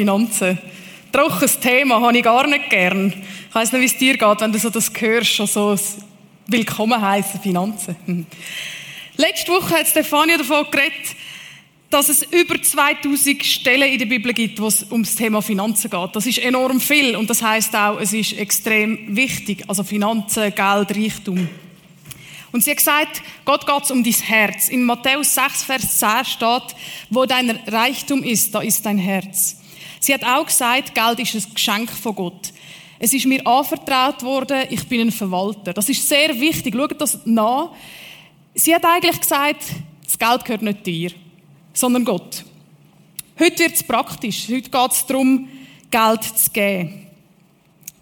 Finanzen. Trockenes Thema habe ich gar nicht gern. Ich weiss nicht, wie es dir geht, wenn du so das hörst, so Willkommen heißen Finanzen. Hm. Letzte Woche hat Stefania davon geredet, dass es über 2000 Stellen in der Bibel gibt, wo es um das Thema Finanzen geht. Das ist enorm viel und das heißt auch, es ist extrem wichtig. Also Finanzen, Geld, Reichtum. Und sie hat gesagt, Gott geht es um dein Herz. In Matthäus 6, Vers 10 steht, wo dein Reichtum ist, da ist dein Herz. Sie hat auch gesagt, Geld ist ein Geschenk von Gott. Es ist mir anvertraut worden, ich bin ein Verwalter. Das ist sehr wichtig. Schaut das nach. Sie hat eigentlich gesagt, das Geld gehört nicht dir, sondern Gott. Heute wird es praktisch. Heute geht es darum, Geld zu geben.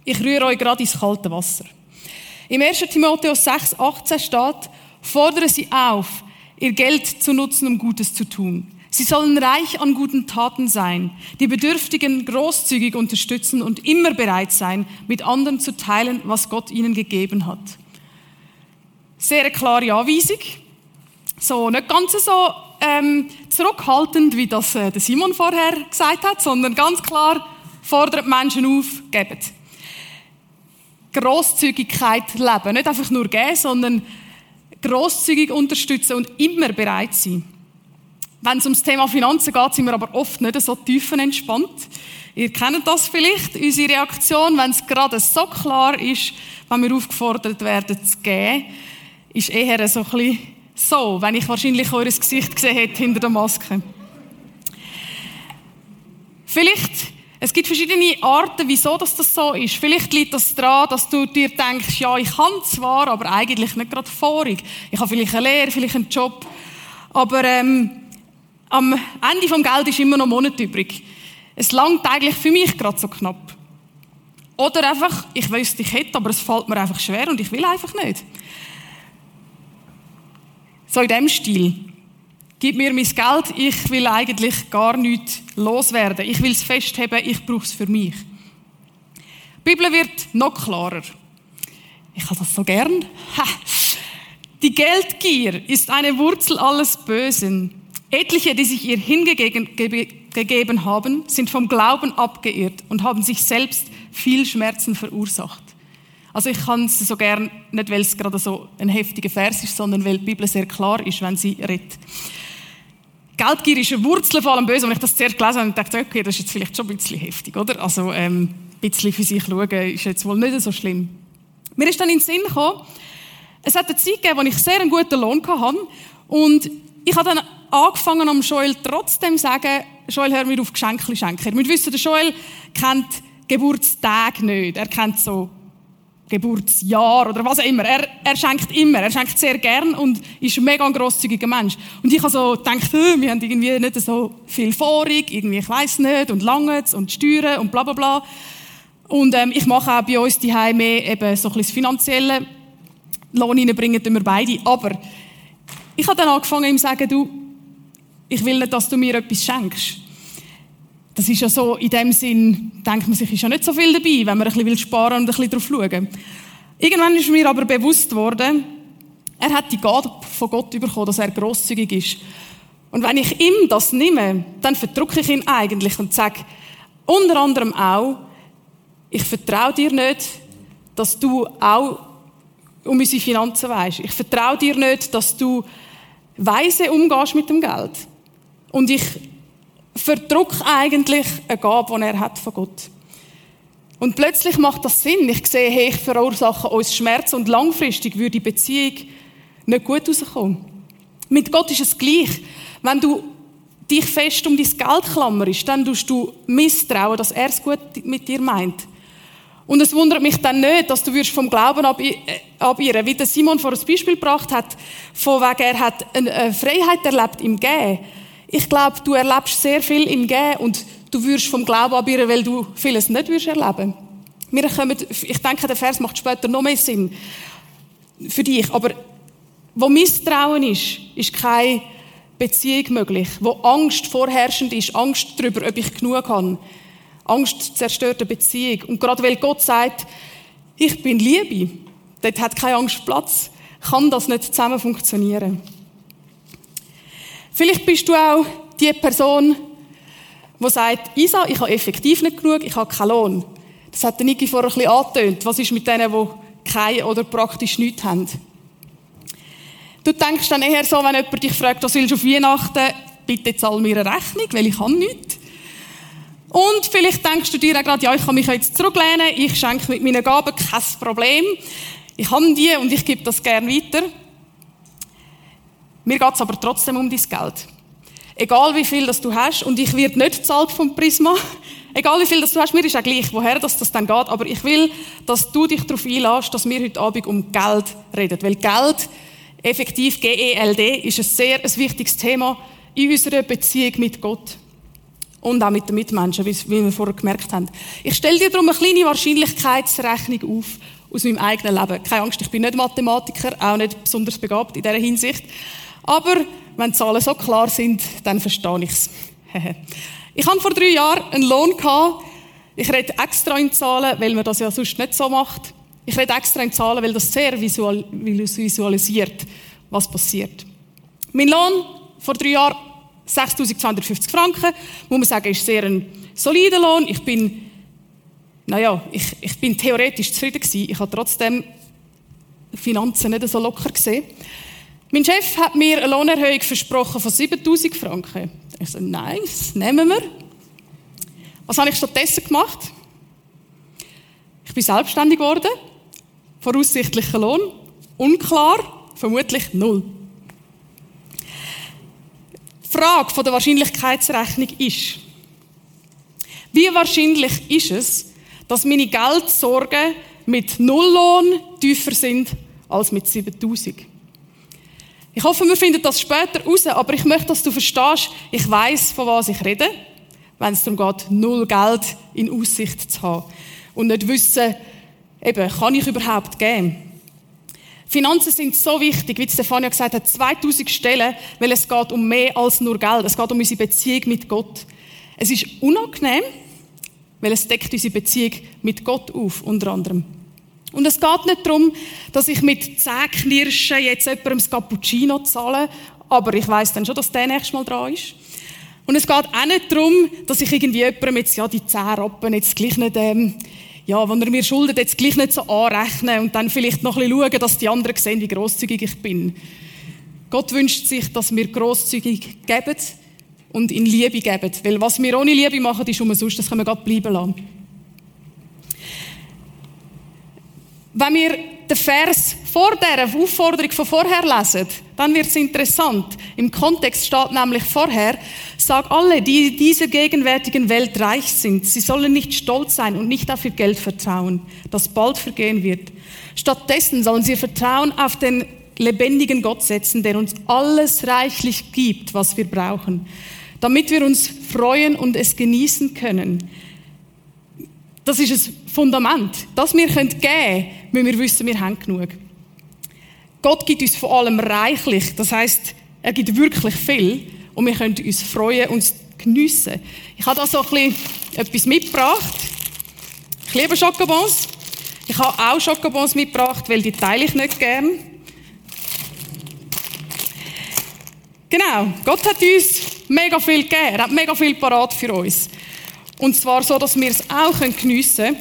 Ich rühre euch gerade ins kalte Wasser. Im 1. Timotheus 6, 18 steht, fordere sie auf, ihr Geld zu nutzen, um Gutes zu tun. Sie sollen reich an guten Taten sein, die Bedürftigen großzügig unterstützen und immer bereit sein, mit anderen zu teilen, was Gott ihnen gegeben hat. Sehr klare Anweisung. So, nicht ganz so ähm, zurückhaltend, wie das äh, der Simon vorher gesagt hat, sondern ganz klar fordert Menschen auf, gebt. Großzügigkeit leben. Nicht einfach nur geben, sondern großzügig unterstützen und immer bereit sein. Wenn es ums Thema Finanzen geht, sind wir aber oft nicht so tiefenentspannt. Ihr kennt das vielleicht, unsere Reaktion, wenn es gerade so klar ist, wenn wir aufgefordert werden zu geben, ist eher so ein bisschen so, wenn ich wahrscheinlich eures Gesicht gesehen hätte hinter der Maske. Vielleicht es gibt verschiedene Arten, wieso das, das so ist. Vielleicht liegt das daran, dass du dir denkst, ja, ich kann zwar, aber eigentlich nicht gerade vorig. Ich habe vielleicht eine Lehre, vielleicht einen Job. Aber ähm, am Ende vom Geld ist immer noch Monat übrig. Es langt eigentlich für mich gerade so knapp. Oder einfach, ich wüsste, ich hätte, aber es fällt mir einfach schwer und ich will einfach nicht. So in dem Stil. Gib mir mein Geld, ich will eigentlich gar nichts loswerden. Ich will es festheben, ich brauche es für mich. Die Bibel wird noch klarer. Ich habe das so gern. Die Geldgier ist eine Wurzel alles Bösen. Etliche, die sich ihr hingegeben haben, sind vom Glauben abgeirrt und haben sich selbst viel Schmerzen verursacht. Also ich kann es so gern, nicht weil es gerade so ein heftiger Vers ist, sondern weil die Bibel sehr klar ist, wenn sie redet. Geldgier ist eine Wurzel von allem Bösen. Und ich das zuerst gelesen habe, dachte okay, das ist jetzt vielleicht schon ein bisschen heftig, oder? Also, ähm, ein bisschen für sich schauen ist jetzt wohl nicht so schlimm. Mir ist dann in den Sinn gekommen, es hat eine Zeit gegeben, wo ich sehr einen guten Lohn hatte. Und ich habe dann angefangen, am Joel trotzdem zu sagen, Joel, hör mir auf Geschenke schenken. Wir wissen, der Joel kennt Geburtstage nicht. Er kennt so Geburtsjahr oder was auch immer. Er, er schenkt immer, er schenkt sehr gern und ist ein mega grosszügiger Mensch. Und ich habe so gedacht, wir haben irgendwie nicht so viel vorig, irgendwie, ich weiß nicht, und lange und Steuern und bla bla bla. Und ähm, ich mache auch bei uns die mehr eben so ein bisschen finanzielle Lohn reinbringen, wir beide. Aber ich habe dann angefangen, ihm zu sagen, du, ich will nicht, dass du mir etwas schenkst. Das ist ja so, in dem Sinn, denkt man sich, ist ja nicht so viel dabei, wenn man ein bisschen sparen und ein bisschen drauf schauen. Irgendwann ist mir aber bewusst worden, er hat die Gabe von Gott bekommen, dass er grosszügig ist. Und wenn ich ihm das nehme, dann verdrücke ich ihn eigentlich und sage, unter anderem auch, ich vertraue dir nicht, dass du auch um unsere Finanzen weißt. Ich vertraue dir nicht, dass du weise umgehst mit dem Geld. Und ich verdruck eigentlich eine Gabe, die er hat von Gott. Und plötzlich macht das Sinn. Ich sehe, hey, ich verursache uns Schmerz und langfristig würde die Beziehung nicht gut rauskommen. Mit Gott ist es gleich. Wenn du dich fest um dein Geld klammerst, dann tust du misstrauen, dass er es gut mit dir meint. Und es wundert mich dann nicht, dass du vom Glauben äh, abirren, wie der Simon vor ein Beispiel gebracht hat, von wegen er hat eine Freiheit erlebt im Gehen. Ich glaube, du erlebst sehr viel im Gehen und du wirst vom Glauben abirren, weil du vieles nicht wirst erleben. Wir kommen, ich denke, der Vers macht später noch mehr Sinn für dich. Aber wo Misstrauen ist, ist keine Beziehung möglich. Wo Angst vorherrschend ist, Angst darüber, ob ich genug habe. Angst zerstört eine Beziehung. Und gerade weil Gott sagt, ich bin Liebe, dort hat keine Angst Platz, kann das nicht zusammen funktionieren. Vielleicht bist du auch die Person, der sagt, Isa, ich habe effektiv nicht genug, ich habe keinen Lohn. Das hat der Niki vorher ein bisschen angetönt. Was ist mit denen, die keinen oder praktisch nichts haben? Du denkst dann eher so, wenn jemand dich fragt, was willst du auf Weihnachten? Bitte zahl mir eine Rechnung, weil ich kann nichts. Und vielleicht denkst du dir auch gerade, ja, ich kann mich jetzt zurücklehnen, ich schenke mit meinen Gaben kein Problem. Ich habe die und ich gebe das gerne weiter. Mir geht es aber trotzdem um dein Geld. Egal wie viel das du hast, und ich werde nicht zahlt vom Prisma, egal wie viel das du hast, mir ist auch gleich, woher das, das dann geht, aber ich will, dass du dich darauf einlässt, dass wir heute Abend um Geld reden. Weil Geld, effektiv G-E-L-D, ist ein sehr ein wichtiges Thema in unserer Beziehung mit Gott. Und auch mit den Mitmenschen, wie wir vorher gemerkt haben. Ich stelle dir darum eine kleine Wahrscheinlichkeitsrechnung auf aus meinem eigenen Leben. Keine Angst, ich bin nicht Mathematiker, auch nicht besonders begabt in dieser Hinsicht. Aber wenn die Zahlen so klar sind, dann verstehe ich es. ich hatte vor drei Jahren einen Lohn. Gehabt. Ich rede extra in Zahlen, weil man das ja sonst nicht so macht. Ich rede extra in Zahlen, weil das sehr visual, visualisiert, was passiert. Mein Lohn vor drei Jahren 6.250 Franken, muss man sagen, ist sehr ein solider Lohn. Ich bin, naja, ich, ich bin theoretisch zufrieden gewesen. Ich habe trotzdem Finanzen nicht so locker gesehen. Mein Chef hat mir eine Lohnerhöhung versprochen von 7000 Franken. Ich so, nice, nehmen wir. Was habe ich stattdessen gemacht? Ich bin selbstständig geworden. Voraussichtlicher Lohn. Unklar. Vermutlich null. Die Frage der Wahrscheinlichkeitsrechnung ist, wie wahrscheinlich ist es, dass meine Geldsorgen mit Nulllohn tiefer sind als mit 7000? Ich hoffe, wir finden das später raus, aber ich möchte, dass du verstehst, ich weiß, von was ich rede, wenn es darum geht, null Geld in Aussicht zu haben. Und nicht wissen, eben, kann ich überhaupt geben? Finanzen sind so wichtig, wie Stefania gesagt hat, 2000 Stellen, weil es geht um mehr als nur Geld. Es geht um unsere Beziehung mit Gott. Es ist unangenehm, weil es deckt unsere Beziehung mit Gott auf, unter anderem. Und es geht nicht darum, dass ich mit Zähnknirschen jetzt jemandem das Cappuccino zahle, aber ich weiß dann schon, dass der nächstes Mal dran ist. Und es geht auch nicht darum, dass ich irgendwie jemandem jetzt, ja, die zehn Rappen jetzt gleich nicht, ähm, ja, wenn er mir schuldet, jetzt gleich nicht so anrechnen und dann vielleicht noch ein bisschen schauen, dass die anderen sehen, wie grosszügig ich bin. Gott wünscht sich, dass wir grosszügig geben und in Liebe geben. Weil was wir ohne Liebe machen, ist umsonst, das können wir Gott bleiben lassen. Wenn wir den Vers vor der Aufforderung von vorher lesen, dann wird es interessant. Im Kontext steht nämlich vorher, sag alle, die dieser gegenwärtigen Welt reich sind, sie sollen nicht stolz sein und nicht auf ihr Geld vertrauen, das bald vergehen wird. Stattdessen sollen sie Vertrauen auf den lebendigen Gott setzen, der uns alles reichlich gibt, was wir brauchen, damit wir uns freuen und es genießen können. Das ist ein Fundament. Das wir geben können, müssen wir wissen, wir haben genug. Gott gibt uns vor allem reichlich. Das heißt, er gibt wirklich viel und wir können uns freuen und geniessen. Ich habe da so ein bisschen etwas mitgebracht. Ich liebe Schokobons. Ich habe auch Schokobons mitgebracht, weil die teile ich nicht gern. Genau, Gott hat uns mega viel gegeben. Er hat mega viel parat für uns. Und zwar so, dass wir es auch geniessen können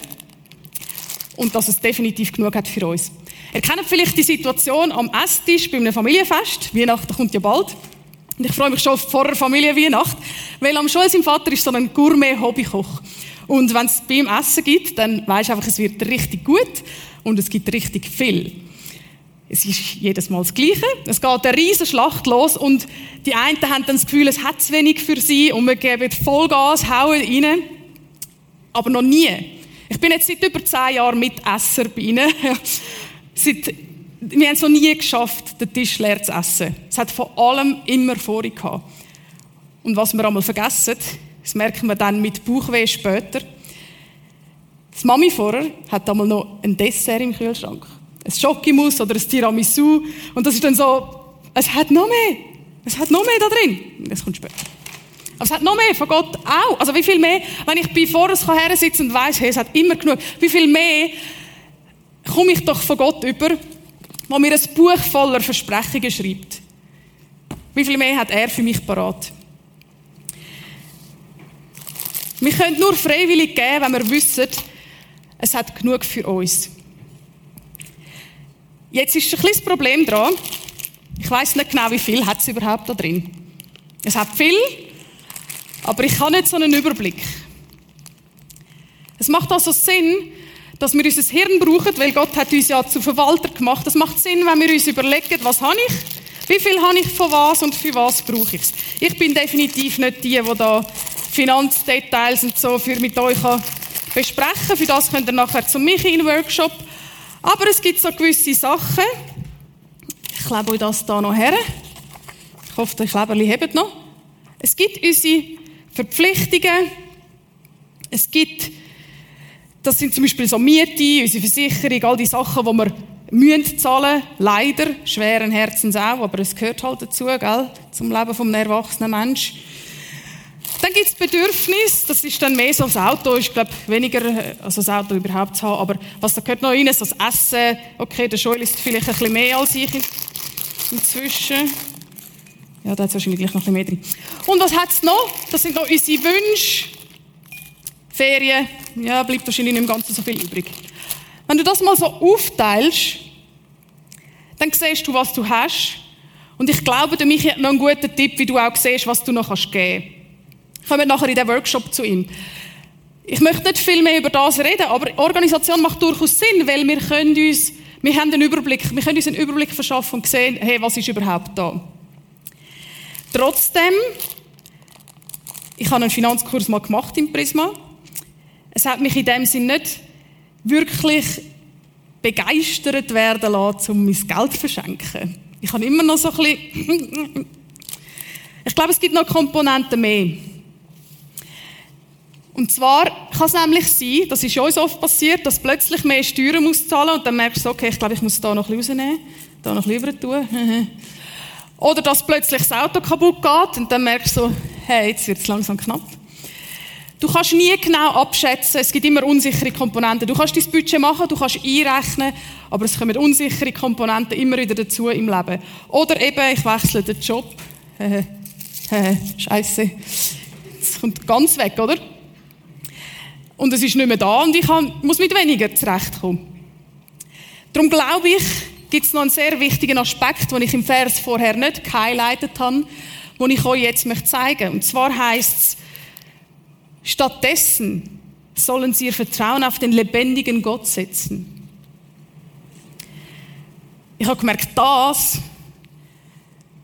und dass es definitiv genug hat für uns. Ihr kennt vielleicht die Situation am Esstisch bei einem Familienfest. Weihnachten kommt ja bald. Und ich freue mich schon vor der Familienweihnacht, weil am Joel, sein Vater, ist so ein Gourmet-Hobbykoch. Und wenn es beim Essen gibt, dann weisst du einfach, es wird richtig gut und es gibt richtig viel. Es ist jedes Mal das Gleiche. Es geht eine riesige Schlacht los und die einen haben dann das Gefühl, es hat zu wenig für sie und wir geben Vollgas, hauen rein. Aber noch nie. Ich bin jetzt seit über zehn Jahren Mitesser bei ihnen. seit, wir haben es noch nie geschafft, den Tisch leer zu essen. Es hat vor allem immer Vorrang gehabt. Und was wir einmal vergessen, das merken wir dann mit Bauchweh später. Das Mami vorher hat einmal noch ein Dessert im Kühlschrank ein Schokimus oder ein Tiramisu. Und das ist dann so, es hat noch mehr. Es hat noch mehr da drin. Das kommt später. Aber es hat noch mehr von Gott auch. Also wie viel mehr, wenn ich bei vorne her sitze und weiss, hey, es hat immer genug, wie viel mehr komme ich doch von Gott über, wo mir ein Buch voller Versprechungen schreibt. Wie viel mehr hat er für mich parat? Wir können nur freiwillig geben, wenn wir wissen, es hat genug für uns. Jetzt ist ein kleines Problem dran. Ich weiß nicht genau, wie viel hat es überhaupt da drin. Es hat viel, aber ich habe nicht so einen Überblick. Es macht also Sinn, dass wir unser Hirn brauchen, weil Gott hat uns ja zu Verwalter gemacht. Es macht Sinn, wenn wir uns überlegen, was habe ich, wie viel habe ich von was und für was brauche ich es. Ich bin definitiv nicht die, die da Finanzdetails und so für mit euch besprechen. Für das könnt ihr nachher zu mich in den Workshop. Aber es gibt so gewisse Sachen. Ich klebe euch das hier noch her. Ich hoffe, die Kleberli hebt noch. Es gibt unsere Verpflichtungen. Es gibt das sind zum Beispiel so Miete, unsere Versicherung, all die Sachen, die wir müssen zahlen, leider, schweren Herzens auch, aber es gehört halt dazu, gell, zum Leben eines erwachsenen Menschen. Dann gibt es Bedürfnis, das ist dann mehr so das Auto, ist glaube weniger, also das Auto überhaupt zu haben, aber was da gehört noch rein, so das Essen, okay, der Joel ist vielleicht ein bisschen mehr als ich inzwischen. Ja, da hat es wahrscheinlich gleich noch ein bisschen mehr drin. Und was hat es noch? Das sind noch unsere Wünsche, Ferien, ja, bleibt wahrscheinlich nicht im Ganzen so viel übrig. Wenn du das mal so aufteilst, dann siehst du, was du hast. Und ich glaube, der Michi hat noch einen guten Tipp, wie du auch siehst, was du noch geben kannst. Kommen nachher in den Workshop zu ihm. Ich möchte nicht viel mehr über das reden, aber Organisation macht durchaus Sinn, weil wir können uns, wir haben einen Überblick, wir können uns einen Überblick verschaffen und sehen, hey, was ist überhaupt da. Trotzdem, ich habe einen Finanzkurs mal gemacht im Prisma es hat mich in dem Sinn nicht wirklich begeistert werden lassen, um mein Geld zu verschenken. Ich habe immer noch so ein bisschen Ich glaube, es gibt noch Komponenten mehr. Und zwar kann es nämlich sein, das ist uns oft passiert, dass plötzlich mehr Steuern muss zahlen und dann merkst du, okay, ich glaube, ich muss da noch ein bisschen rausnehmen, da noch ein bisschen tun. Oder dass plötzlich das Auto kaputt geht und dann merkst du, hey, jetzt wird es langsam knapp. Du kannst nie genau abschätzen, es gibt immer unsichere Komponenten. Du kannst dein Budget machen, du kannst einrechnen, aber es kommen unsichere Komponenten immer wieder dazu im Leben. Oder eben, ich wechsle den Job. Scheiße. Es kommt ganz weg, oder? Und es ist nicht mehr da und ich muss mit weniger zurechtkommen. Darum glaube ich, gibt es noch einen sehr wichtigen Aspekt, den ich im Vers vorher nicht gehighlightet habe, den ich euch jetzt zeigen möchte. Und zwar heißt es, Stattdessen sollen sie ihr Vertrauen auf den lebendigen Gott setzen. Ich habe gemerkt, das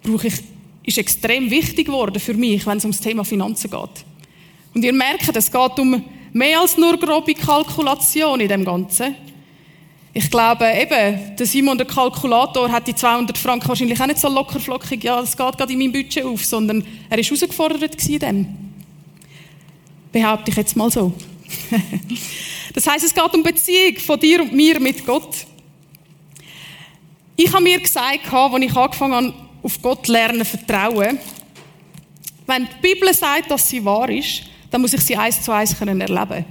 brauche ich, ist extrem wichtig geworden für mich, wenn es ums Thema Finanzen geht. Und ihr merkt, es geht um mehr als nur grobe Kalkulation in dem Ganzen. Ich glaube eben, der Simon, der Kalkulator, hat die 200 Franken wahrscheinlich auch nicht so lockerflockig, ja, das geht gerade in meinem Budget auf, sondern er ist herausgefordert in dem. Behaupte ich jetzt mal so. das heißt, es geht um Beziehung von dir und mir mit Gott. Ich habe mir gesagt, als ich angefangen habe, auf Gott lernen vertrauen, wenn die Bibel sagt, dass sie wahr ist, dann muss ich sie eins zu eins erleben.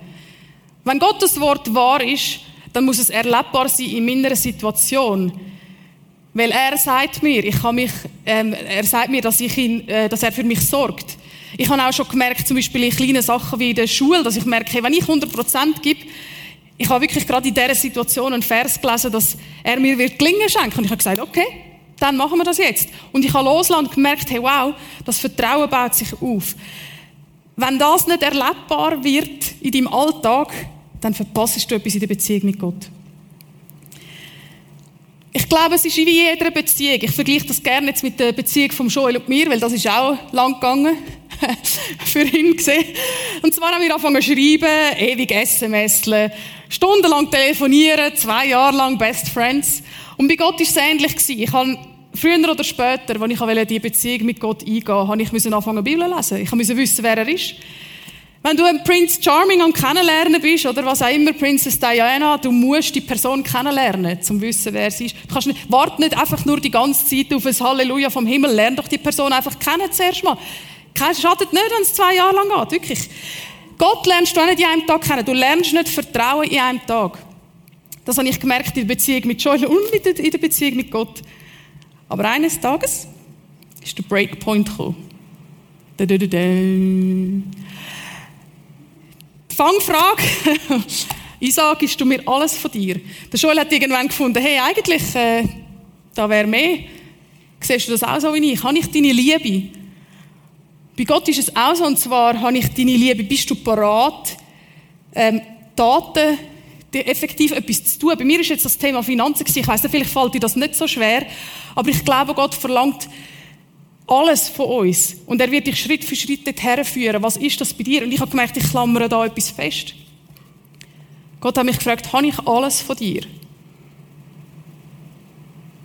Wenn Gottes Wort wahr ist, dann muss es erlebbar sein in meiner Situation. Weil er sagt mir, ich kann mich, ähm, er sagt mir, dass, ich ihn, äh, dass er für mich sorgt. Ich habe auch schon gemerkt, zum Beispiel in kleinen Sachen wie in der Schule, dass ich merke, wenn ich 100% gebe, ich habe wirklich gerade in dieser Situation einen Vers gelesen, dass er mir wird gelingen schenken. Und ich habe gesagt, okay, dann machen wir das jetzt. Und ich habe losgelassen und gemerkt, hey, wow, das Vertrauen baut sich auf. Wenn das nicht erlebbar wird in deinem Alltag, dann verpasst du etwas in der Beziehung mit Gott. Ich glaube, es ist wie in jeder Beziehung. Ich vergleiche das gerne jetzt mit der Beziehung von Joel und mir, weil das ist auch lang gegangen für ihn gesehen. Und zwar haben wir angefangen zu schreiben, ewig SMS, stundenlang telefonieren, zwei Jahre lang Best Friends. Und bei Gott war es ähnlich. Ich habe früher oder später, als ich die Beziehung mit Gott eingehen wollte, ich musste anfangen, Bibel zu lesen. Ich musste wissen, wer er ist. Wenn du ein Prince Charming am Kennenlernen bist, oder was auch immer, Princess Diana, du musst die Person kennenlernen, um zu wissen, wer sie ist. Du kannst nicht, warte nicht einfach nur die ganze Zeit auf ein Halleluja vom Himmel, lern doch die Person einfach kennen zuerst mal. Kein schadet nicht, wenn es zwei Jahre lang geht, wirklich. Gott lernst du auch nicht in einem Tag kennen. Du lernst nicht Vertrauen in einem Tag. Das habe ich gemerkt in der Beziehung mit Joel und in der Beziehung mit Gott. Aber eines Tages ist der Breakpoint gekommen. Da, da, da, Die Fangfrage. Isaac, gibst du mir alles von dir? Der Joel hat irgendwann gefunden, hey, eigentlich, äh, da wäre mehr. Siehst du das auch so wie ich? Habe ich deine Liebe? Bei Gott ist es auch so, und zwar habe ich deine Liebe. Bist du parat, ähm, Daten, effektiv etwas zu tun? Bei mir ist jetzt das Thema Finanzen. Ich weiss nicht, vielleicht fällt dir das nicht so schwer, aber ich glaube, Gott verlangt alles von uns. Und er wird dich Schritt für Schritt dorthin führen. Was ist das bei dir? Und ich habe gemerkt, ich klammere da etwas fest. Gott hat mich gefragt, habe ich alles von dir?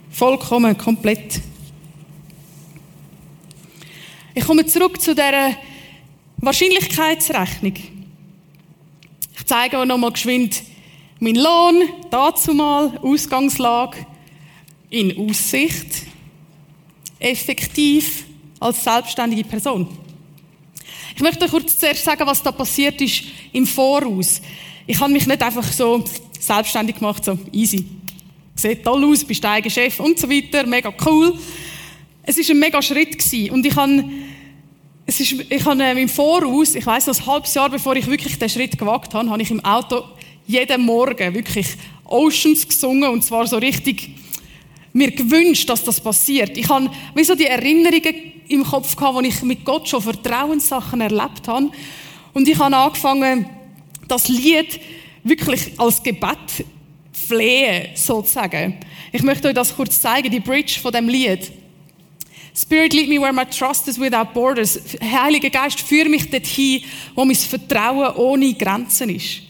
Vollkommen, komplett. Ich komme zurück zu der Wahrscheinlichkeitsrechnung. Ich zeige euch nochmal geschwind meinen Lohn, dazu mal, Ausgangslage, in Aussicht, effektiv als selbstständige Person. Ich möchte kurz zuerst sagen, was da passiert ist im Voraus. Ich habe mich nicht einfach so selbstständig gemacht, so easy. Sieht toll aus, bist eigener Chef und so weiter, mega cool. Es ist ein mega Schritt gewesen. und ich habe es ist, ich habe ähm, im Voraus, ich weiß ein halbes Jahr bevor ich wirklich den Schritt gewagt habe, habe ich im Auto jeden Morgen wirklich Oceans gesungen und zwar so richtig mir gewünscht, dass das passiert. Ich habe wie so die Erinnerungen im Kopf gehabt, wo ich mit Gott schon Vertrauenssachen erlebt habe und ich habe angefangen das Lied wirklich als Gebet flehen, sozusagen. Ich möchte euch das kurz zeigen, die Bridge von dem Lied. Spirit, lead me where my trust is without borders. Heiliger Geist, führe mich dorthin, wo mein Vertrauen ohne Grenzen ist.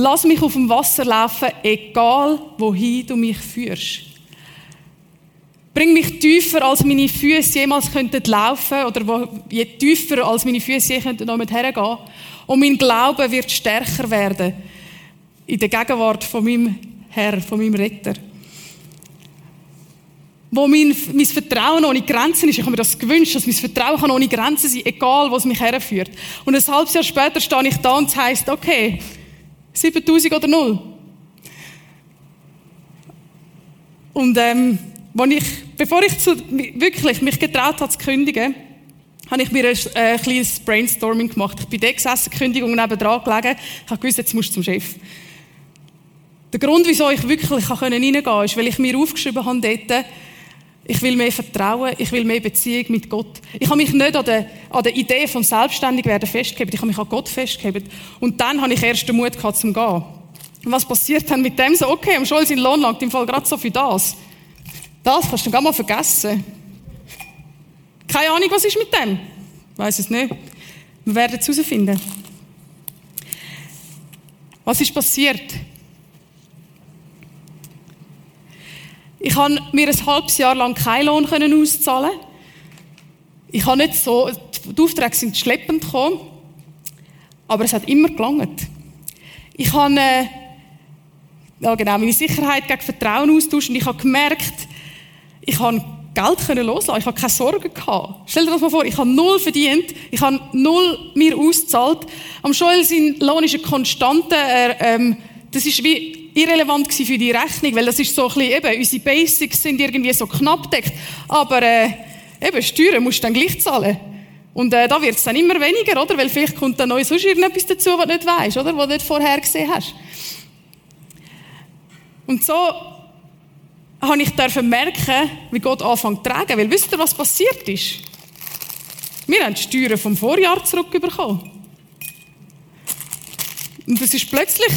Lass mich auf dem Wasser laufen, egal wohin du mich führst. Bring mich tiefer, als meine Füße jemals könnten laufen oder wo, je tiefer, als meine Füße je könnten noch mit hergehen. Und mein Glaube wird stärker werden in der Gegenwart von meinem Herr, von meinem Retter. Wo mein, mein Vertrauen ohne Grenzen ist. Ich habe mir das gewünscht, dass mein Vertrauen kann ohne Grenzen sein, egal was mich herführt. Und ein halbes Jahr später stehe ich da und es heisst, okay, 7000 oder null. Und ähm, ich, bevor ich zu, wirklich mich getraut habe zu kündigen, habe ich mir ein äh, kleines Brainstorming gemacht. Ich bin da gesessen, Kündigung nebenan gelegen. Ich habe gewusst, jetzt musst du zum Chef. Der Grund, wieso ich wirklich reingehen konnte, ist, weil ich mir aufgeschrieben habe dort, ich will mehr Vertrauen, ich will mehr Beziehung mit Gott. Ich habe mich nicht an der, an der Idee vom Selbstständigwerden festgehalten, ich habe mich an Gott festgehalten. Und dann habe ich erst den Mut gehabt, zum Gehen. Und was passiert dann mit dem? So, okay, am Scholz in Lohn langt im Fall gerade so für das. Das kannst du gar mal vergessen. Keine Ahnung, was ist mit dem? Weiß es nicht. Wir werden es herausfinden. Was ist passiert? Ich habe mir ein halbes Jahr lang keinen Lohn auszahlen. Ich habe nicht so, die Aufträge sind schleppend gekommen, aber es hat immer gelangt. Ich habe, äh, ja genau, meine Sicherheit gegen Vertrauen austauscht und ich habe gemerkt, ich habe Geld können loslassen. Ich habe keine Sorgen gehabt. Stell dir das mal vor, ich habe null verdient, ich habe null mir ausgezahlt. Am Joel sein Lohn ist eine Konstante, er, ähm, das ist wie irrelevant für die Rechnung, weil das ist so ein bisschen, eben, unsere Basics sind irgendwie so knapp deckt. Aber, äh, eben, Steuern musst du dann gleich zahlen. Und äh, da wird es dann immer weniger, oder? Weil vielleicht kommt dann neu sonst irgendetwas dazu, was du nicht weißt, oder? Was du nicht vorher gesehen hast. Und so habe ich dürfen merken, wie Gott anfängt zu tragen. Weil wisst ihr, was passiert ist? Wir haben die Steuern vom Vorjahr zurückbekommen. Und es ist plötzlich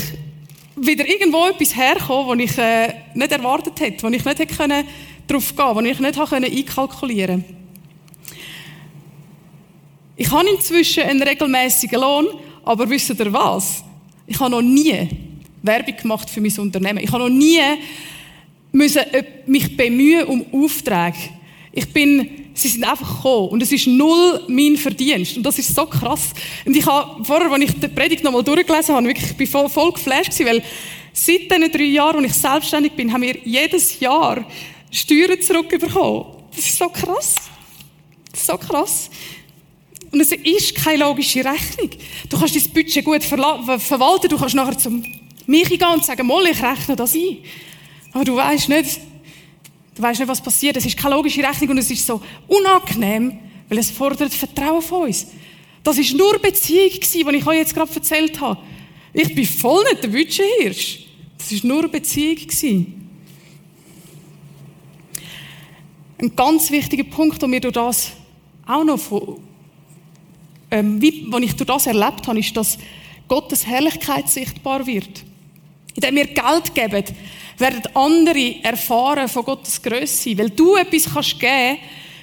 wieder irgendwo etwas hergekommen, das ich äh, nicht erwartet hätte, wo ich nicht hätte können darauf gehen wo ich nicht hätte einkalkulieren konnte. Ich habe inzwischen einen regelmäßigen Lohn, aber wisst ihr was? Ich habe noch nie Werbung gemacht für mein Unternehmen. Ich habe noch nie müssen äh, mich bemühen um Aufträge. Ich bin, sie sind einfach gekommen und es ist null mein Verdienst und das ist so krass. Und ich habe vorher, als ich die Predigt nochmal durchgelesen habe, wirklich, ich bin voll, voll geflasht weil seit diesen drei Jahren, als ich selbstständig bin, haben wir jedes Jahr Steuern zurückbekommen. Das ist so krass. Ist so krass. Und es ist keine logische Rechnung. Du kannst dein Budget gut verwalten, du kannst nachher zum Michi gehen und sagen, Moll, ich rechne das ein. Aber du weißt nicht, du weißt nicht, was passiert. Es ist keine logische Rechnung und es ist so unangenehm, weil es fordert Vertrauen von uns. Das ist nur Beziehung gewesen, die ich euch jetzt gerade erzählt habe. Ich bin voll nicht der Wütschenhirsch. Das ist nur Beziehung gewesen. Ein ganz wichtiger Punkt, der mir durch das auch noch von, ähm, wie, ich durch das erlebt habe, ist, dass Gottes Herrlichkeit sichtbar wird. Indem wir Geld geben, werden andere erfahren von Gottes Größe. Weil du etwas kannst geben,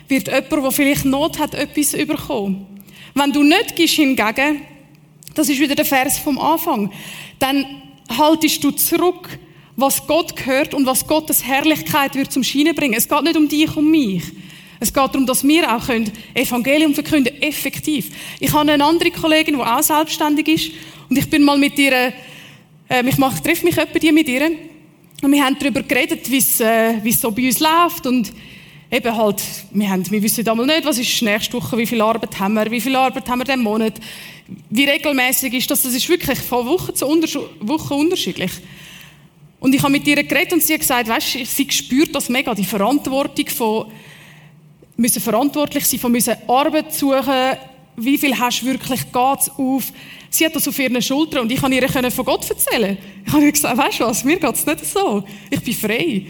wird jemand, der vielleicht Not hat, etwas überkommen. Wenn du nicht gibst hingegen, das ist wieder der Vers vom Anfang, dann haltest du zurück, was Gott gehört und was Gottes Herrlichkeit wird zum Scheinen bringen. Es geht nicht um dich, um mich. Es geht darum, dass wir auch können Evangelium verkünden, effektiv. Ich habe eine andere Kollegin, die auch selbstständig ist, und ich bin mal mit ihr, äh, ich mache, treffe mich etwa die mit ihr, und wir haben darüber geredet, wie äh, es so bei uns läuft, und eben halt, wir, haben, wir wissen damals nicht, was ist nächste Woche, wie viel Arbeit haben wir, wie viel Arbeit haben wir diesen Monat, wie regelmäßig ist das, das ist wirklich von Woche zu Woche unterschiedlich. Und ich habe mit ihr geredet und sie hat gesagt, weißt, sie spürt das mega, die Verantwortung von, müssen verantwortlich sein, von müssen Arbeit suchen, wie viel hast du wirklich, geht's auf? Sie hat das auf ihren Schultern und ich kann ihr von Gott erzählen. Ich habe ihr gesagt, weißt du was, mir geht's nicht so. Ich bin frei.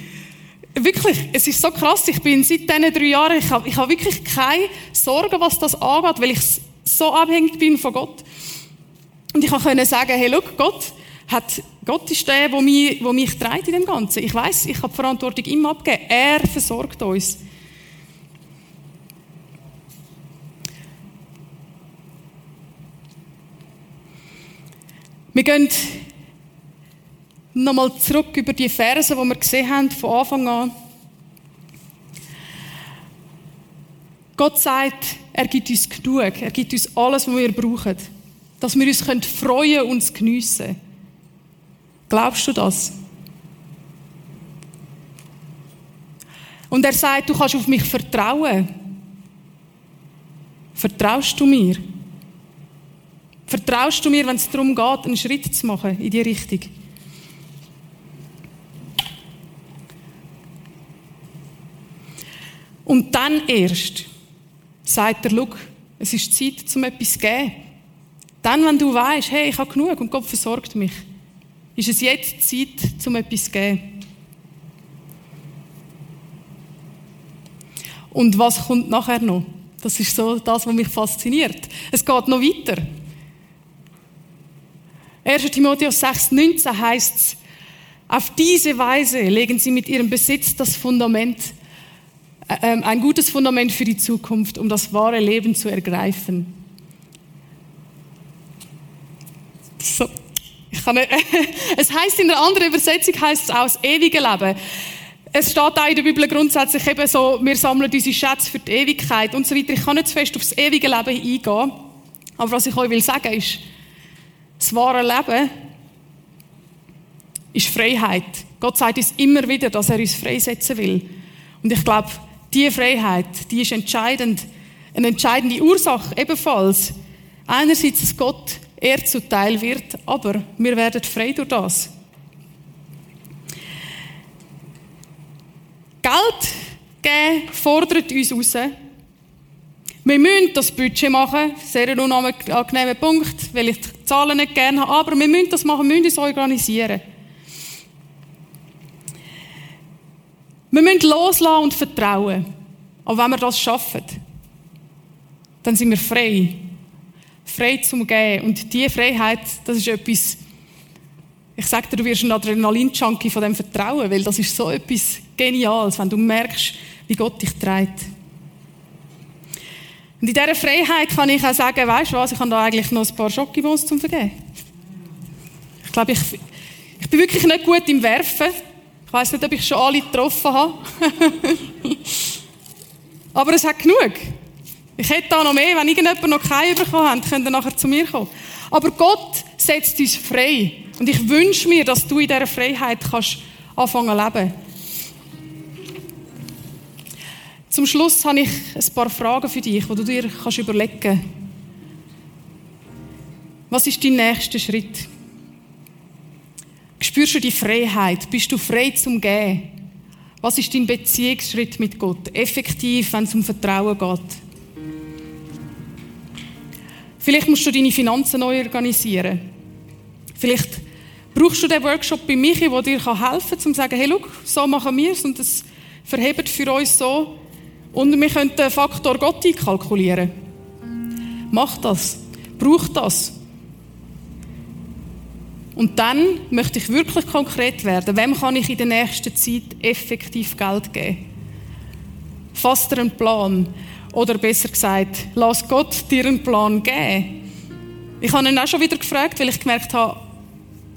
Wirklich, es ist so krass. Ich bin seit diesen drei Jahren, ich habe, ich habe wirklich keine Sorgen, was das angeht, weil ich so abhängig bin von Gott. Und ich konnte sagen, hey, look, Gott, hat, Gott ist der, der mich, der mich in dem Ganzen. Ich weiß, ich habe die Verantwortung ihm abgegeben. Er versorgt uns. Wir gehen nochmal zurück über die Verse, die wir gesehen haben von Anfang an. Gott sagt, er gibt uns genug, er gibt uns alles, was wir brauchen, dass wir uns freuen und geniessen Glaubst du das? Und er sagt, du kannst auf mich vertrauen. Vertraust du mir? Vertraust du mir, wenn es darum geht, einen Schritt zu machen in die Richtung? Und dann erst sagt er, Look, es ist Zeit, um etwas zu geben. Dann, wenn du weißt, hey, ich habe genug und Gott versorgt mich, ist es jetzt Zeit, um etwas zu geben. Und was kommt nachher noch? Das ist so das, was mich fasziniert. Es geht noch weiter. 1. Timotheus 6,19 heißt es, auf diese Weise legen sie mit ihrem Besitz das Fundament, äh, ähm, ein gutes Fundament für die Zukunft, um das wahre Leben zu ergreifen. So. Nicht, es heißt in der anderen Übersetzung heißt es das ewige Leben. Es steht auch in der Bibel grundsätzlich eben so, wir sammeln unsere Schätze für die Ewigkeit und so weiter. Ich kann nicht zu fest auf das ewige Leben eingehen. Aber was ich euch will sagen ist, das wahre Leben ist Freiheit. Gott sagt uns immer wieder, dass er uns freisetzen will. Und ich glaube, diese Freiheit, die ist entscheidend. Eine entscheidende Ursache ebenfalls. Einerseits, dass Gott er zuteil wird, aber wir werden frei durch das. Geld geben fordert uns raus. Wir müssen das Budget machen, sehr unangenehmer Punkt, weil ich Zahlen nicht gerne habe, aber wir müssen das machen, wir müssen uns organisieren. Wir müssen loslassen und vertrauen. Aber wenn wir das schaffen, dann sind wir frei frei zum Gehen. Und diese Freiheit, das ist etwas, ich sage dir, du wirst ein Adrenalin-Junkie von dem Vertrauen, weil das ist so etwas Geniales, wenn du merkst, wie Gott dich trägt. Und in dieser Freiheit kann ich auch sagen, weißt du was, ich habe da eigentlich noch ein paar Schokibons zum Vergeben. Ich glaube, ich, ich bin wirklich nicht gut im Werfen. Ich weiß nicht, ob ich schon alle getroffen habe. Aber es hat genug. Ich hätte da noch mehr, wenn irgendjemand noch keinen bekommen hat, könnt ihr nachher zu mir kommen. Aber Gott setzt uns frei. Und ich wünsche mir, dass du in dieser Freiheit kannst anfangen zu leben. Zum Schluss habe ich ein paar Fragen für dich, die du dir kannst überlegen kannst. Was ist dein nächster Schritt? Spürst du die Freiheit? Bist du frei zum Gehen? Was ist dein Beziehungsschritt mit Gott? Effektiv, wenn es um Vertrauen geht. Vielleicht musst du deine Finanzen neu organisieren. Vielleicht brauchst du den Workshop bei Michi, der dir helfen kann, um zu sagen, hey, schau, so machen wir es und das verhebt für uns so. Und wir können den Faktor Gott einkalkulieren. Mach das. Brauch das. Und dann möchte ich wirklich konkret werden. Wem kann ich in der nächsten Zeit effektiv Geld geben? Fass dir einen Plan. Oder besser gesagt, lass Gott dir einen Plan geben. Ich habe ihn auch schon wieder gefragt, weil ich gemerkt habe,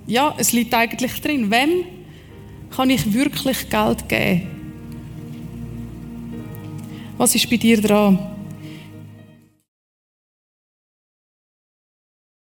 ja, es liegt eigentlich drin. Wem kann ich wirklich Geld geben? Was ist bei dir dran?